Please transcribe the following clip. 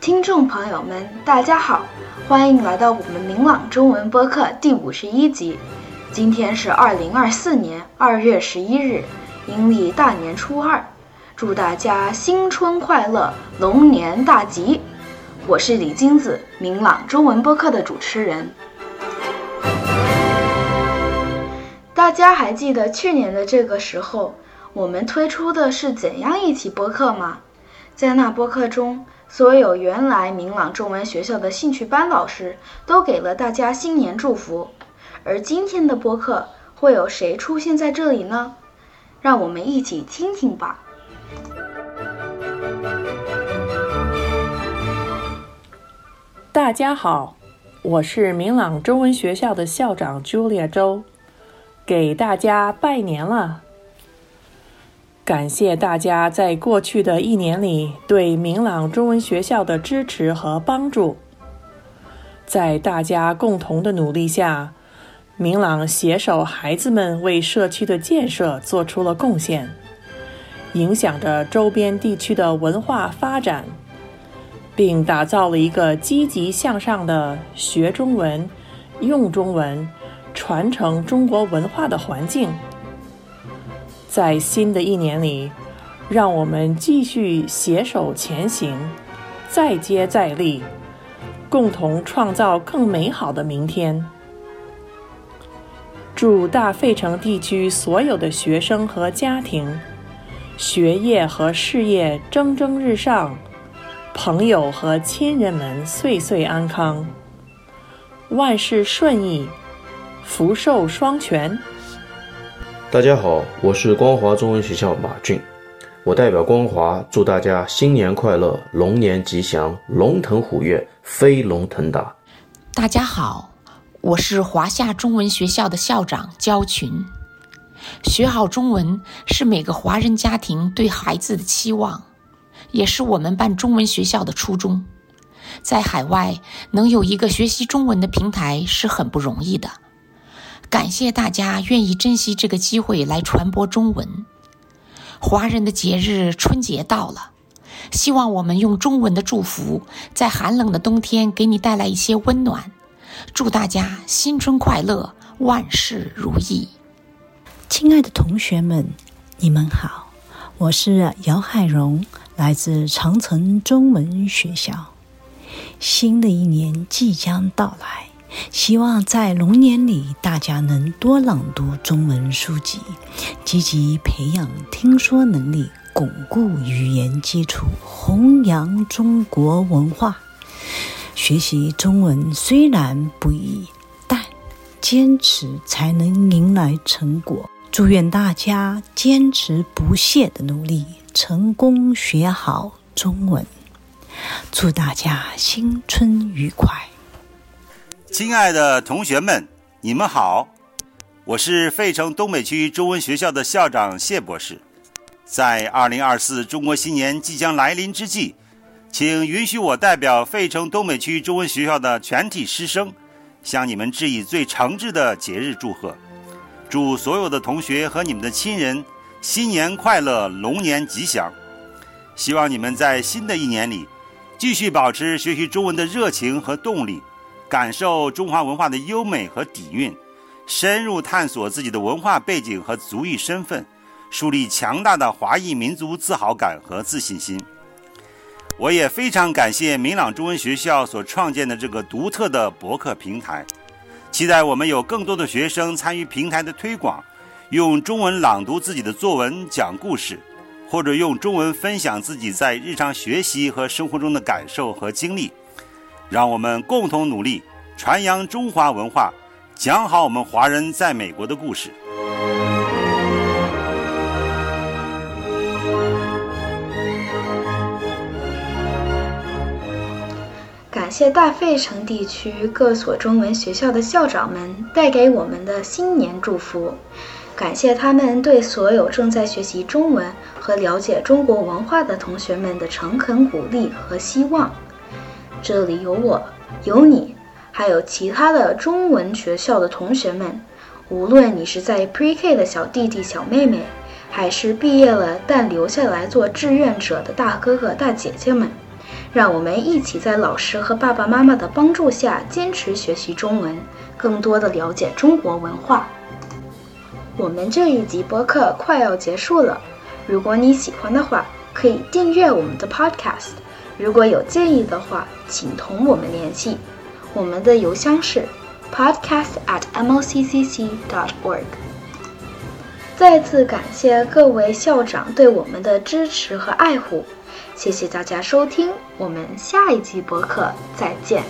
听众朋友们，大家好，欢迎来到我们明朗中文播客第五十一集。今天是二零二四年二月十一日，阴历大年初二，祝大家新春快乐，龙年大吉。我是李金子，明朗中文播客的主持人。大家还记得去年的这个时候，我们推出的是怎样一期播客吗？在那播客中。所有原来明朗中文学校的兴趣班老师都给了大家新年祝福，而今天的播客会有谁出现在这里呢？让我们一起听听吧。大家好，我是明朗中文学校的校长 Julia 周，给大家拜年了。感谢大家在过去的一年里对明朗中文学校的支持和帮助。在大家共同的努力下，明朗携手孩子们为社区的建设做出了贡献，影响着周边地区的文化发展，并打造了一个积极向上的学中文、用中文、传承中国文化的环境。在新的一年里，让我们继续携手前行，再接再厉，共同创造更美好的明天。祝大费城地区所有的学生和家庭，学业和事业蒸蒸日上，朋友和亲人们岁岁安康，万事顺意，福寿双全。大家好，我是光华中文学校马俊，我代表光华祝大家新年快乐，龙年吉祥，龙腾虎跃，飞龙腾达。大家好，我是华夏中文学校的校长焦群。学好中文是每个华人家庭对孩子的期望，也是我们办中文学校的初衷。在海外能有一个学习中文的平台是很不容易的。感谢大家愿意珍惜这个机会来传播中文。华人的节日春节到了，希望我们用中文的祝福，在寒冷的冬天给你带来一些温暖。祝大家新春快乐，万事如意！亲爱的同学们，你们好，我是姚海荣，来自长城中文学校。新的一年即将到来。希望在龙年里，大家能多朗读中文书籍，积极培养听说能力，巩固语言基础，弘扬中国文化。学习中文虽然不易，但坚持才能迎来成果。祝愿大家坚持不懈的努力，成功学好中文。祝大家新春愉快！亲爱的同学们，你们好，我是费城东北区中文学校的校长谢博士。在二零二四中国新年即将来临之际，请允许我代表费城东北区中文学校的全体师生，向你们致以最诚挚的节日祝贺，祝所有的同学和你们的亲人新年快乐，龙年吉祥。希望你们在新的一年里，继续保持学习中文的热情和动力。感受中华文化的优美和底蕴，深入探索自己的文化背景和族裔身份，树立强大的华裔民族自豪感和自信心。我也非常感谢明朗中文学校所创建的这个独特的博客平台，期待我们有更多的学生参与平台的推广，用中文朗读自己的作文、讲故事，或者用中文分享自己在日常学习和生活中的感受和经历。让我们共同努力，传扬中华文化，讲好我们华人在美国的故事。感谢大费城地区各所中文学校的校长们带给我们的新年祝福，感谢他们对所有正在学习中文和了解中国文化的同学们的诚恳鼓励和希望。这里有我，有你，还有其他的中文学校的同学们。无论你是在 Pre-K 的小弟弟、小妹妹，还是毕业了但留下来做志愿者的大哥哥大姐姐们，让我们一起在老师和爸爸妈妈的帮助下坚持学习中文，更多的了解中国文化。我们这一集播客快要结束了，如果你喜欢的话，可以订阅我们的 Podcast。如果有建议的话，请同我们联系，我们的邮箱是 podcast at moccc dot org。再次感谢各位校长对我们的支持和爱护，谢谢大家收听，我们下一集博客再见。